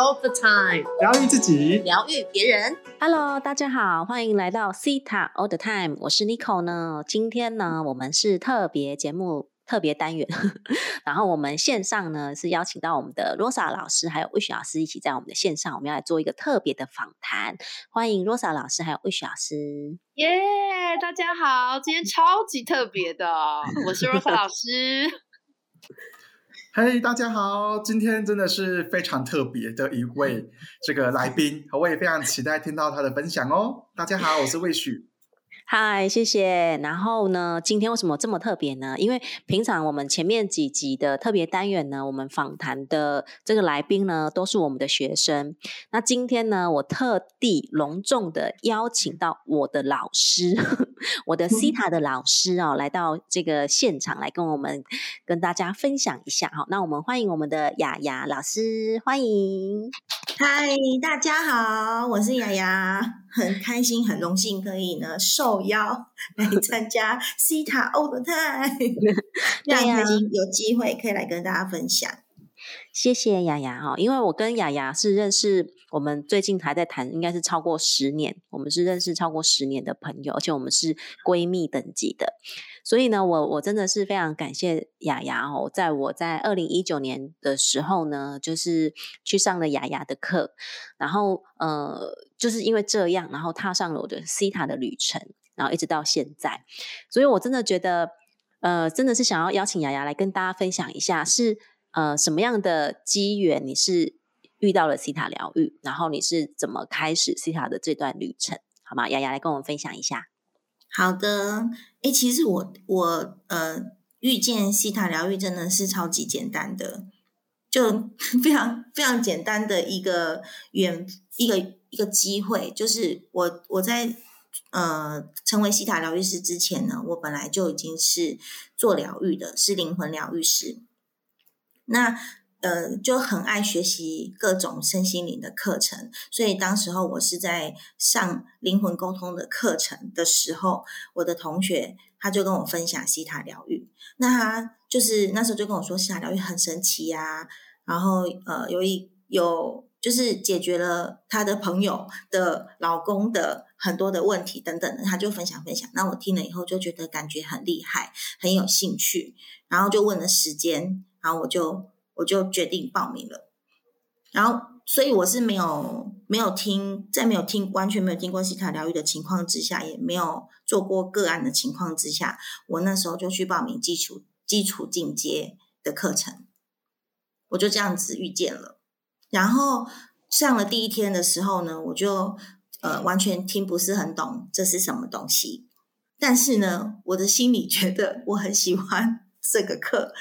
all the time，疗愈自己，疗愈别人。Hello，大家好，欢迎来到 Cita All the Time，我是 Nico 呢。今天呢，我们是特别节目。特别单元，然后我们线上呢是邀请到我们的 Rosa 老师还有 Wish 老师一起在我们的线上，我们要来做一个特别的访谈。欢迎 Rosa 老师还有 Wish 老师。耶大家好，今天超级特别的，我是 Rosa 老师。嘿大家好，今天真的是非常特别的一位 这个来宾，我也非常期待听到他的分享哦。大家好，我是 Wish。嗨，谢谢。然后呢，今天为什么这么特别呢？因为平常我们前面几集的特别单元呢，我们访谈的这个来宾呢，都是我们的学生。那今天呢，我特地隆重的邀请到我的老师，我的 CTA 的老师哦，来到这个现场来跟我们跟大家分享一下哈。那我们欢迎我们的雅雅老师，欢迎。嗨，大家好，我是雅雅，很开心，很荣幸可以呢受邀 来参加 Cita All the Time，非常开心有机会可以来跟大家分享。谢谢雅雅哈，因为我跟雅雅是认识，我们最近还在谈，应该是超过十年，我们是认识超过十年的朋友，而且我们是闺蜜等级的，所以呢，我我真的是非常感谢雅雅哦，在我在二零一九年的时候呢，就是去上了雅雅的课，然后呃，就是因为这样，然后踏上了我的 CTA 的旅程，然后一直到现在，所以我真的觉得，呃，真的是想要邀请雅雅来跟大家分享一下是。呃，什么样的机缘你是遇到了西塔疗愈，然后你是怎么开始西塔的这段旅程？好吗？雅雅来跟我们分享一下。好的，诶，其实我我呃遇见西塔疗愈真的是超级简单的，就 非常非常简单的一个缘一个一个机会，就是我我在呃成为西塔疗愈师之前呢，我本来就已经是做疗愈的，是灵魂疗愈师。那呃，就很爱学习各种身心灵的课程，所以当时候我是在上灵魂沟通的课程的时候，我的同学他就跟我分享西塔疗愈。那他就是那时候就跟我说，西塔疗愈很神奇呀、啊，然后呃，有一有就是解决了他的朋友的老公的很多的问题等等的，他就分享分享。那我听了以后就觉得感觉很厉害，很有兴趣，然后就问了时间。然后我就我就决定报名了，然后所以我是没有没有听，在没有听完全没有听过西塔疗愈的情况之下，也没有做过个案的情况之下，我那时候就去报名基础基础进阶的课程，我就这样子遇见了。然后上了第一天的时候呢，我就呃完全听不是很懂这是什么东西，但是呢，我的心里觉得我很喜欢这个课。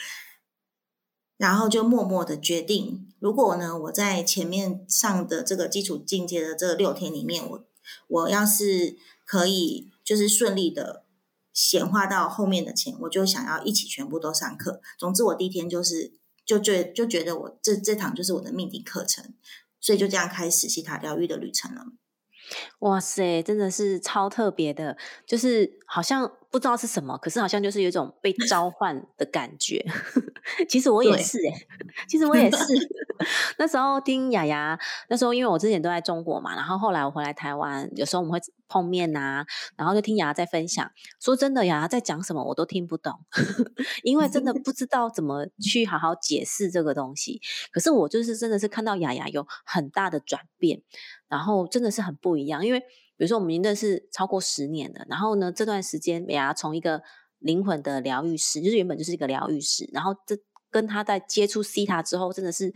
然后就默默的决定，如果呢，我在前面上的这个基础进阶的这六天里面，我我要是可以就是顺利的显化到后面的钱，我就想要一起全部都上课。总之，我第一天就是就觉就觉得我这这堂就是我的命定课程，所以就这样开始西塔疗愈的旅程了。哇塞，真的是超特别的，就是好像不知道是什么，可是好像就是有一种被 召唤的感觉。其实我也是哎、欸，其实我也是。那时候听雅雅，那时候因为我之前都在中国嘛，然后后来我回来台湾，有时候我们会碰面呐、啊，然后就听雅雅在分享。说真的，雅雅在讲什么我都听不懂，因为真的不知道怎么去好好解释这个东西。可是我就是真的是看到雅雅有很大的转变，然后真的是很不一样。因为比如说我们已经认识超过十年了，然后呢这段时间美牙从一个灵魂的疗愈师，就是原本就是一个疗愈师，然后这跟他在接触 C 塔之后，真的是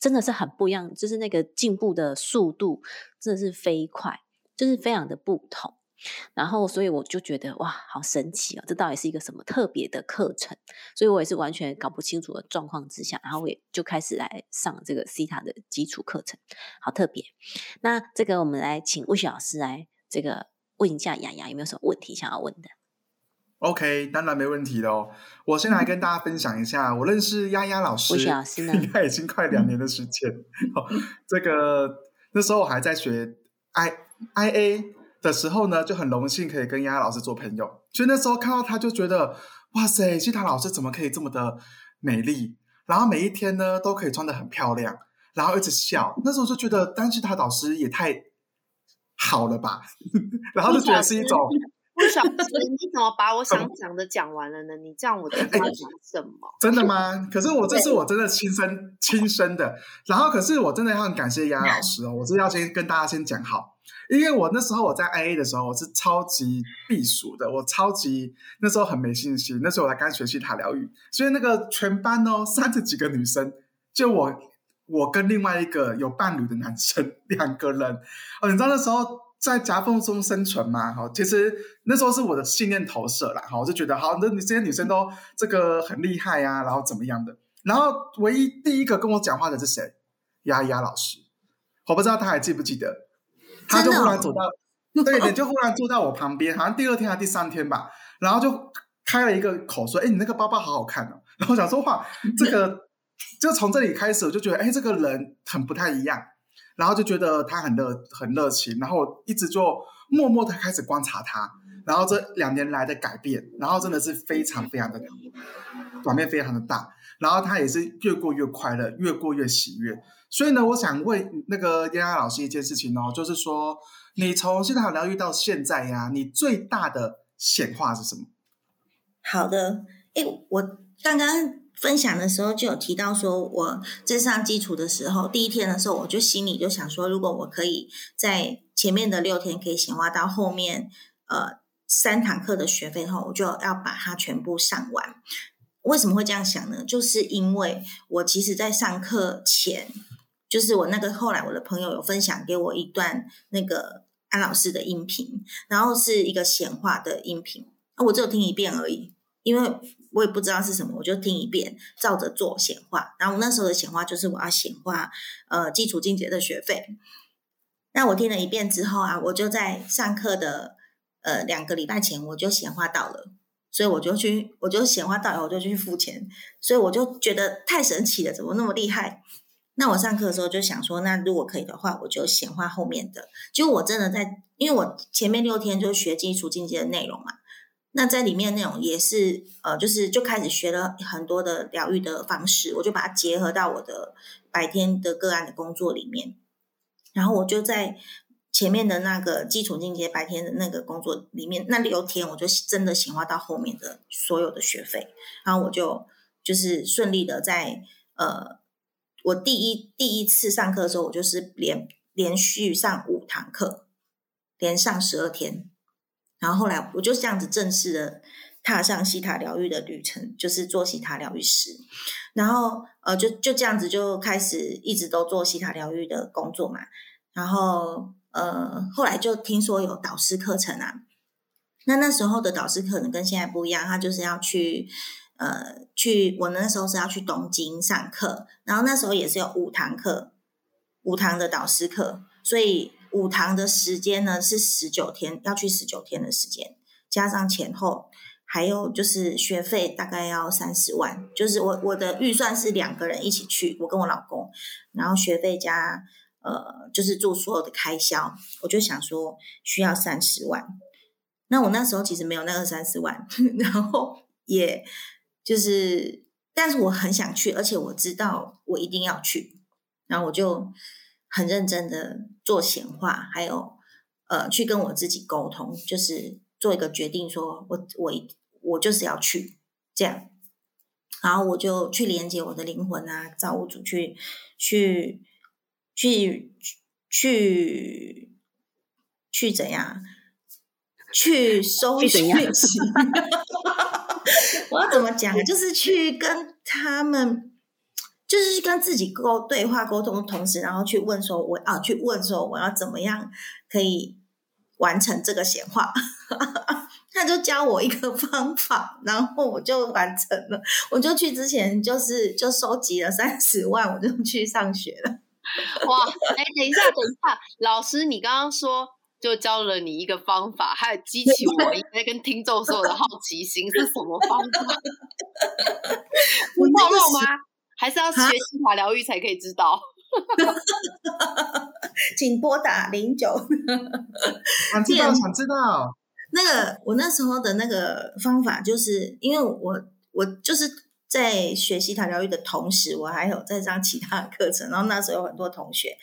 真的是很不一样，就是那个进步的速度真的是飞快，就是非常的不同。然后，所以我就觉得哇，好神奇哦！这到底是一个什么特别的课程？所以我也是完全搞不清楚的状况之下，然后我也就开始来上这个 C 塔的基础课程，好特别。那这个我们来请魏雪老师来这个问一下雅雅有没有什么问题想要问的？OK，当然没问题的哦。我先来跟大家分享一下，我认识丫丫老师，魏雪老师呢，应该已经快两年的时间。哦，这个那时候我还在学 I I A 的时候呢，就很荣幸可以跟丫丫老师做朋友。所以那时候看到她就觉得，哇塞，西塔老师怎么可以这么的美丽？然后每一天呢都可以穿的很漂亮，然后一直笑。那时候就觉得丹西塔导师也太好了吧，然后就觉得是一种。不小心，你怎么把我想讲的讲完了呢？你这样我都不知道讲什么。真的吗？可是我这是我真的亲身亲身的。然后，可是我真的要很感谢丫丫老师哦，我是要先跟大家先讲好，因为我那时候我在 IA 的时候，我是超级避暑的，我超级那时候很没信心。那时候我才刚学习塔疗愈，所以那个全班哦，三十几个女生，就我我跟另外一个有伴侣的男生 两个人哦，你知道那时候。在夹缝中生存嘛？哈，其实那时候是我的信念投射啦。哈，我就觉得，好，那你这些女生都这个很厉害呀，然后怎么样的？然后唯一第一个跟我讲话的是谁？丫丫老师，我不知道他还记不记得？他就忽然走到，对对，就忽然坐在我旁边，好像第二天还是第三天吧，然后就开了一个口说：“哎，你那个包包好好看哦。”然后想说话，这个就从这里开始，我就觉得，哎，这个人很不太一样。然后就觉得他很热很热情，然后一直就默默的开始观察他，然后这两年来的改变，然后真的是非常非常的转变非常的大，然后他也是越过越快乐，越过越喜悦。所以呢，我想问那个丫丫老师一件事情哦，就是说你从西塔疗愈到现在呀，你最大的显化是什么？好的，哎，我刚刚。分享的时候就有提到说，我在上基础的时候，第一天的时候，我就心里就想说，如果我可以在前面的六天可以显化到后面，呃，三堂课的学费的话，我就要把它全部上完。为什么会这样想呢？就是因为我其实，在上课前，就是我那个后来我的朋友有分享给我一段那个安老师的音频，然后是一个显化的音频，啊我只有听一遍而已，因为。我也不知道是什么，我就听一遍，照着做显化。然后我那时候的显化就是我要显化呃基础进阶的学费。那我听了一遍之后啊，我就在上课的呃两个礼拜前我就显化到了，所以我就去我就显化到了，我就去付钱。所以我就觉得太神奇了，怎么那么厉害？那我上课的时候就想说，那如果可以的话，我就显化后面的。就我真的在，因为我前面六天就学基础进阶的内容嘛。那在里面内容也是，呃，就是就开始学了很多的疗愈的方式，我就把它结合到我的白天的个案的工作里面，然后我就在前面的那个基础进阶白天的那个工作里面，那六天我就真的显化到后面的所有的学费，然后我就就是顺利的在呃，我第一第一次上课的时候，我就是连连续上五堂课，连上十二天。然后后来我就这样子正式的踏上西塔疗愈的旅程，就是做西塔疗愈师。然后呃，就就这样子就开始一直都做西塔疗愈的工作嘛。然后呃，后来就听说有导师课程啊。那那时候的导师可能跟现在不一样，他就是要去呃去，我那时候是要去东京上课，然后那时候也是有五堂课，五堂的导师课，所以。五堂的时间呢是十九天，要去十九天的时间，加上前后，还有就是学费大概要三十万。就是我我的预算是两个人一起去，我跟我老公，然后学费加呃就是做所有的开销，我就想说需要三十万。那我那时候其实没有那个三十万，然后也就是，但是我很想去，而且我知道我一定要去，然后我就。很认真的做显化，还有呃，去跟我自己沟通，就是做一个决定，说我我我就是要去这样，然后我就去连接我的灵魂啊，造物主去去去去去怎样去收讯息？我要怎么讲？就是去跟他们。就是跟自己沟对话沟通的同时，然后去问说：“我啊，去问说我要怎么样可以完成这个显化？” 他就教我一个方法，然后我就完成了。我就去之前就是就收集了三十万，我就去上学了。哇！哎，等一下，等一下，老师，你刚刚说就教了你一个方法，还有激起我应该跟听众所有的好奇心，是什么方法？不暴露吗？还是要学习法疗愈才可以知道，请拨打零九。想知道，想知道。那个我那时候的那个方法，就是因为我我就是在学习塔疗愈的同时，我还有在上其他的课程。然后那时候有很多同学，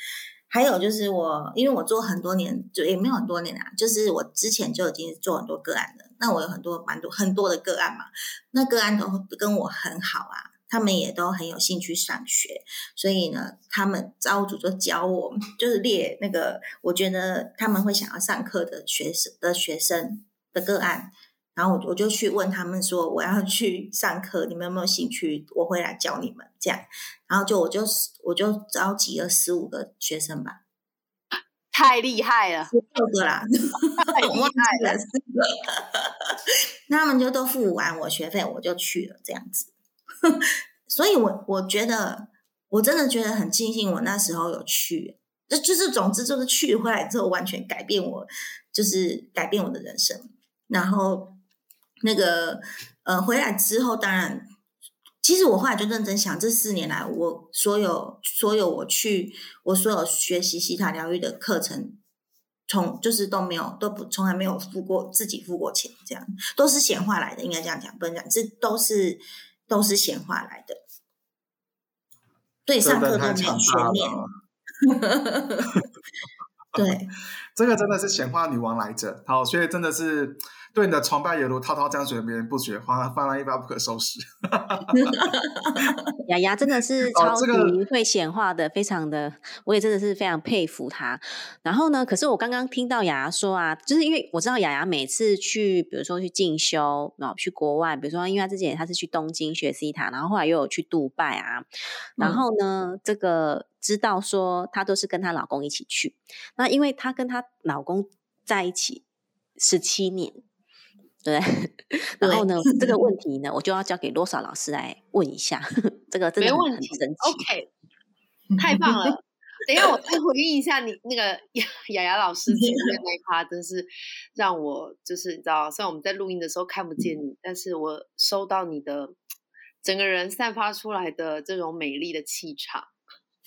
还有就是我，因为我做很多年，就也没有很多年啊，就是我之前就已经做很多个案了。那我有很多蛮多很多的个案嘛，那个案都跟我很好啊。他们也都很有兴趣上学，所以呢，他们造物主就教我，就是列那个我觉得他们会想要上课的学生的学生的个案，然后我我就去问他们说我要去上课，你们有没有兴趣？我会来教你们这样，然后就我就我就召集了十五个学生吧，太厉害了，十六个啦，我忘记了，那他们就都付完我学费，我就去了这样子。所以，我我觉得，我真的觉得很庆幸，我那时候有去，就就是总之就是去回来之后，完全改变我，就是改变我的人生。然后那个呃，回来之后，当然，其实我后来就认真想，这四年来，我所有所有我去我所有学习西塔疗愈的课程，从就是都没有都不从来没有付过自己付过钱，这样都是显化来的，应该这样讲，不能讲这都是。都是显化来的，对，上课都没有全面。对，这个真的是显化女王来着，好，所以真的是。对你的崇拜也如滔滔江水，别人不绝，哗泛滥一发不可收拾。雅雅真的是超级会显化的，非常的，我也真的是非常佩服她。然后呢，可是我刚刚听到雅雅说啊，就是因为我知道雅雅每次去，比如说去进修，然后去国外，比如说因为她之前她是去东京学西塔，然后后来又有去杜拜啊，然后呢，这个知道说她都是跟她老公一起去，那因为她跟她老公在一起十七年。对，然后呢，这个问题呢，我就要交给罗莎老师来问一下。这个真的很神奇。OK，太棒了！等一下，我再回应一下你那个雅雅雅老师前面那一趴，真是让我就是你知道，虽然我们在录音的时候看不见你，但是我收到你的整个人散发出来的这种美丽的气场，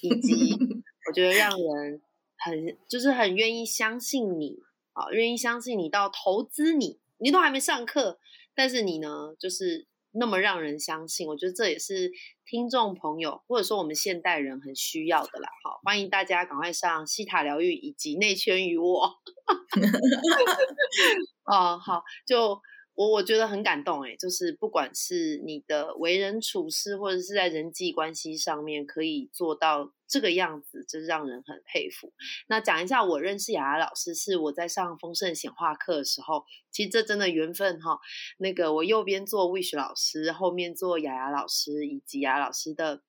以及 我觉得让人很就是很愿意相信你啊，愿意相信你到投资你。你都还没上课，但是你呢，就是那么让人相信。我觉得这也是听众朋友或者说我们现代人很需要的啦。好，欢迎大家赶快上西塔疗愈以及内圈与我。哦，好，就。我我觉得很感动哎，就是不管是你的为人处事，或者是在人际关系上面可以做到这个样子，真是让人很佩服。那讲一下，我认识雅雅老师是我在上丰盛显化课的时候，其实这真的缘分哈。那个我右边做 Wish 老师，后面做雅雅老师以及雅老师的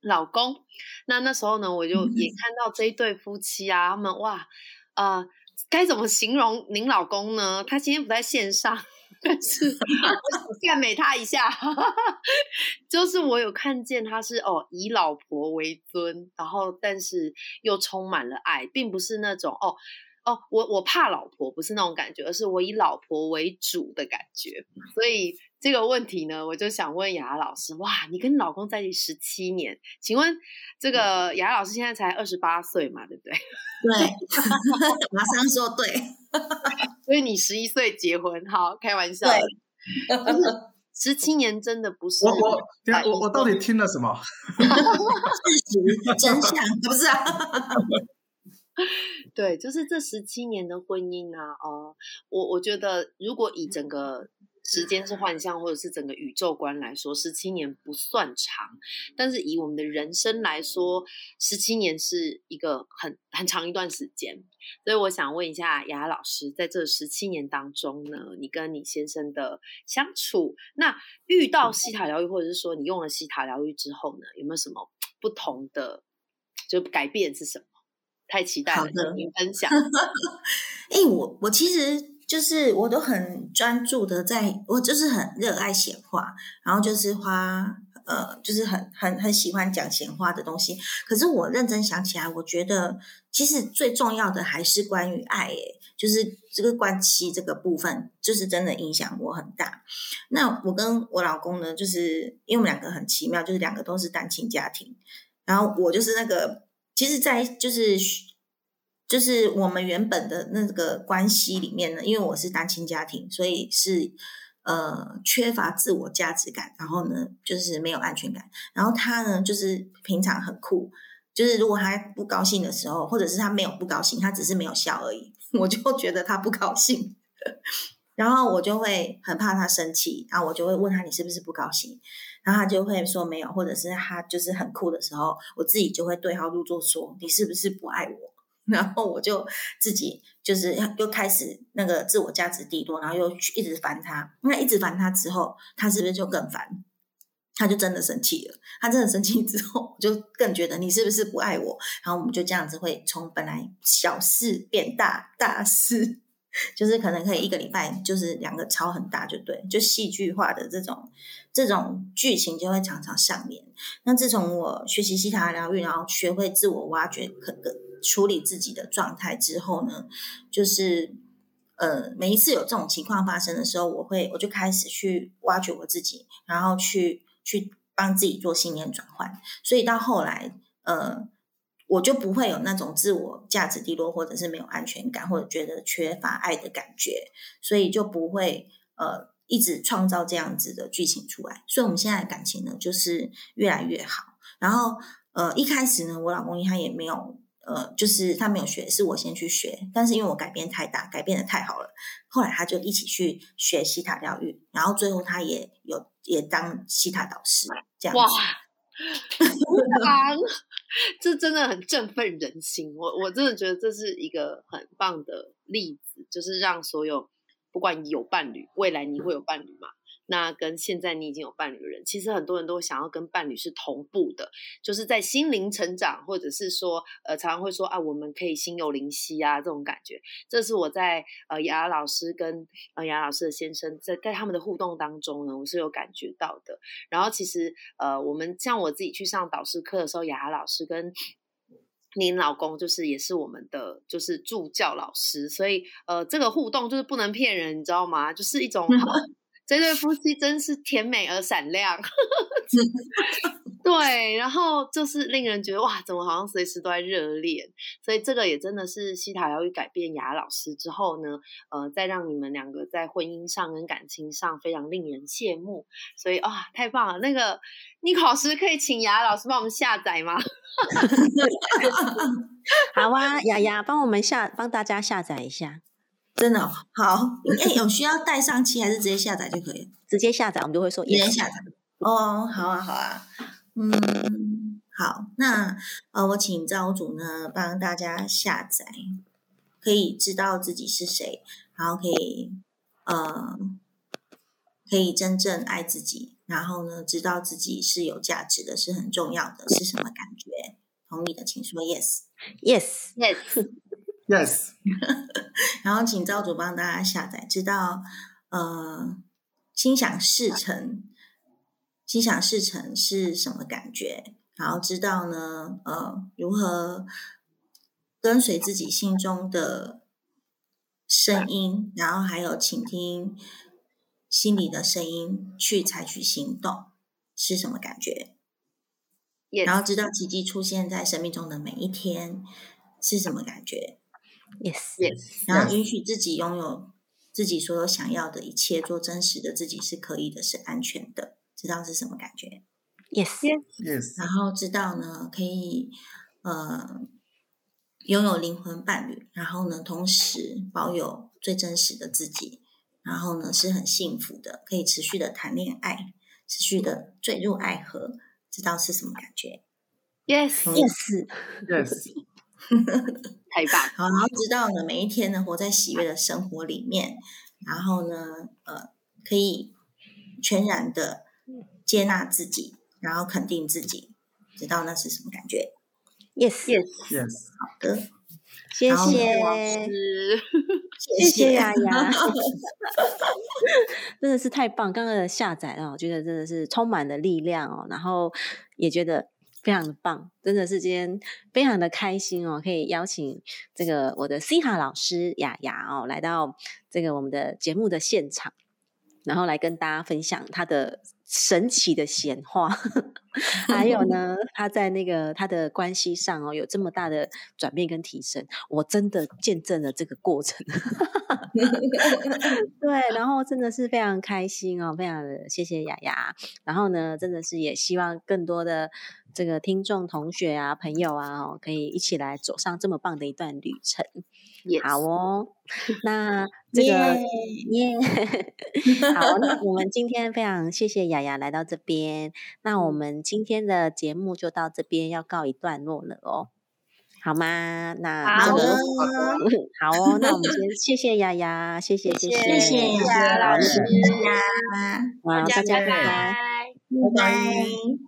老公。那那时候呢，我就也看到这一对夫妻啊，他们哇啊，该怎么形容您老公呢？他今天不在线上。但是 赞美他一下，就是我有看见他是哦以老婆为尊，然后但是又充满了爱，并不是那种哦哦我我怕老婆不是那种感觉，而是我以老婆为主的感觉。所以这个问题呢，我就想问雅老师，哇，你跟老公在一起十七年，请问这个雅老师现在才二十八岁嘛，对不对？对，马上说对。所以你十一岁结婚，好开玩笑。就是十七年真的不是我我我我到底听了什么？事实真相不是啊？对，就是这十七年的婚姻啊，哦，我我觉得如果以整个。时间是幻象，或者是整个宇宙观来说，十七年不算长，但是以我们的人生来说，十七年是一个很很长一段时间。所以我想问一下雅老师，在这十七年当中呢，你跟你先生的相处，那遇到西塔疗愈，或者是说你用了西塔疗愈之后呢，有没有什么不同的就改变是什么？太期待了，您分享。哎，我我其实。就是我都很专注的，在我就是很热爱显化，然后就是花呃，就是很很很喜欢讲闲话的东西。可是我认真想起来，我觉得其实最重要的还是关于爱，诶，就是这个关系这个部分，就是真的影响我很大。那我跟我老公呢，就是因为我们两个很奇妙，就是两个都是单亲家庭，然后我就是那个，其实，在就是。就是我们原本的那个关系里面呢，因为我是单亲家庭，所以是呃缺乏自我价值感，然后呢就是没有安全感，然后他呢就是平常很酷，就是如果他不高兴的时候，或者是他没有不高兴，他只是没有笑而已，我就觉得他不高兴。然后我就会很怕他生气，然后我就会问他你是不是不高兴，然后他就会说没有，或者是他就是很酷的时候，我自己就会对号入座说你是不是不爱我？然后我就自己就是又开始那个自我价值低落，然后又一直烦他，那一直烦他之后，他是不是就更烦？他就真的生气了。他真的生气之后，我就更觉得你是不是不爱我？然后我们就这样子会从本来小事变大，大事。就是可能可以一个礼拜，就是两个超很大，就对，就戏剧化的这种这种剧情就会常常上演。那自从我学习西塔疗愈，然后学会自我挖掘、可处理自己的状态之后呢，就是呃，每一次有这种情况发生的时候，我会我就开始去挖掘我自己，然后去去帮自己做信念转换。所以到后来，呃。我就不会有那种自我价值低落，或者是没有安全感，或者觉得缺乏爱的感觉，所以就不会呃一直创造这样子的剧情出来。所以我们现在的感情呢，就是越来越好。然后呃一开始呢，我老公他也没有呃，就是他没有学，是我先去学。但是因为我改变太大，改变的太好了，后来他就一起去学西塔疗愈，然后最后他也有也当西塔导师这样子。这真的很振奋人心，我我真的觉得这是一个很棒的例子，就是让所有不管你有伴侣，未来你会有伴侣吗？那跟现在你已经有伴侣的人，其实很多人都想要跟伴侣是同步的，就是在心灵成长，或者是说，呃，常常会说啊，我们可以心有灵犀啊，这种感觉。这是我在呃雅雅老师跟呃雅雅老师的先生在在他们的互动当中呢，我是有感觉到的。然后其实呃，我们像我自己去上导师课的时候，雅雅老师跟您老公就是也是我们的就是助教老师，所以呃，这个互动就是不能骗人，你知道吗？就是一种。这对夫妻真是甜美而闪亮，对，然后就是令人觉得哇，怎么好像随时都在热恋？所以这个也真的是西塔疗愈改变雅老师之后呢，呃，再让你们两个在婚姻上跟感情上非常令人羡慕。所以啊，太棒了！那个你考试可以请雅老师帮我们下载吗？好啊，雅雅帮我们下，帮大家下载一下。真的好，哎，有需要带上期还是直接下载就可以？直接下载，我们就会说直接下载。哦，好啊，好啊，嗯，好，那呃，我请造物主呢帮大家下载，可以知道自己是谁，然后可以呃，可以真正爱自己，然后呢，知道自己是有价值的，是很重要的，是什么感觉？同意的请说 yes，yes，yes。Yes，然后请赵主帮大家下载，知道呃，心想事成，心想事成是什么感觉？然后知道呢，呃，如何跟随自己心中的声音，然后还有倾听心里的声音，去采取行动是什么感觉？然后知道奇迹出现在生命中的每一天是什么感觉？Yes，Yes，然后允许自己拥有自己所有想要的一切，做真实的自己是可以的，是安全的。知道是什么感觉？Yes，Yes，然后知道呢，可以呃拥有灵魂伴侣，然后呢，同时保有最真实的自己，然后呢是很幸福的，可以持续的谈恋爱，持续的坠入爱河。知道是什么感觉？Yes，Yes，Yes。太棒！好，然后知道呢，每一天呢，活在喜悦的生活里面，然后呢，呃，可以全然的接纳自己，然后肯定自己，知道那是什么感觉？Yes，Yes，Yes。好的，谢谢，谢谢雅雅，真的是太棒！刚刚的下载啊，我觉得真的是充满了力量哦，然后也觉得。非常的棒，真的是今天非常的开心哦，可以邀请这个我的 C 哈老师雅雅哦来到这个我们的节目的现场。然后来跟大家分享他的神奇的显化，还有呢，他在那个他的关系上哦，有这么大的转变跟提升，我真的见证了这个过程。对，然后真的是非常开心哦，非常的谢谢雅雅。然后呢，真的是也希望更多的这个听众、同学啊、朋友啊，哦，可以一起来走上这么棒的一段旅程。好哦，那 这个耶，好，那我们今天非常谢谢雅雅来到这边，那我们今天的节目就到这边要告一段落了哦，好吗？那好哦 好哦，那我们先谢谢丫丫，谢谢谢谢谢谢老师呀，好，大家拜拜。拜拜。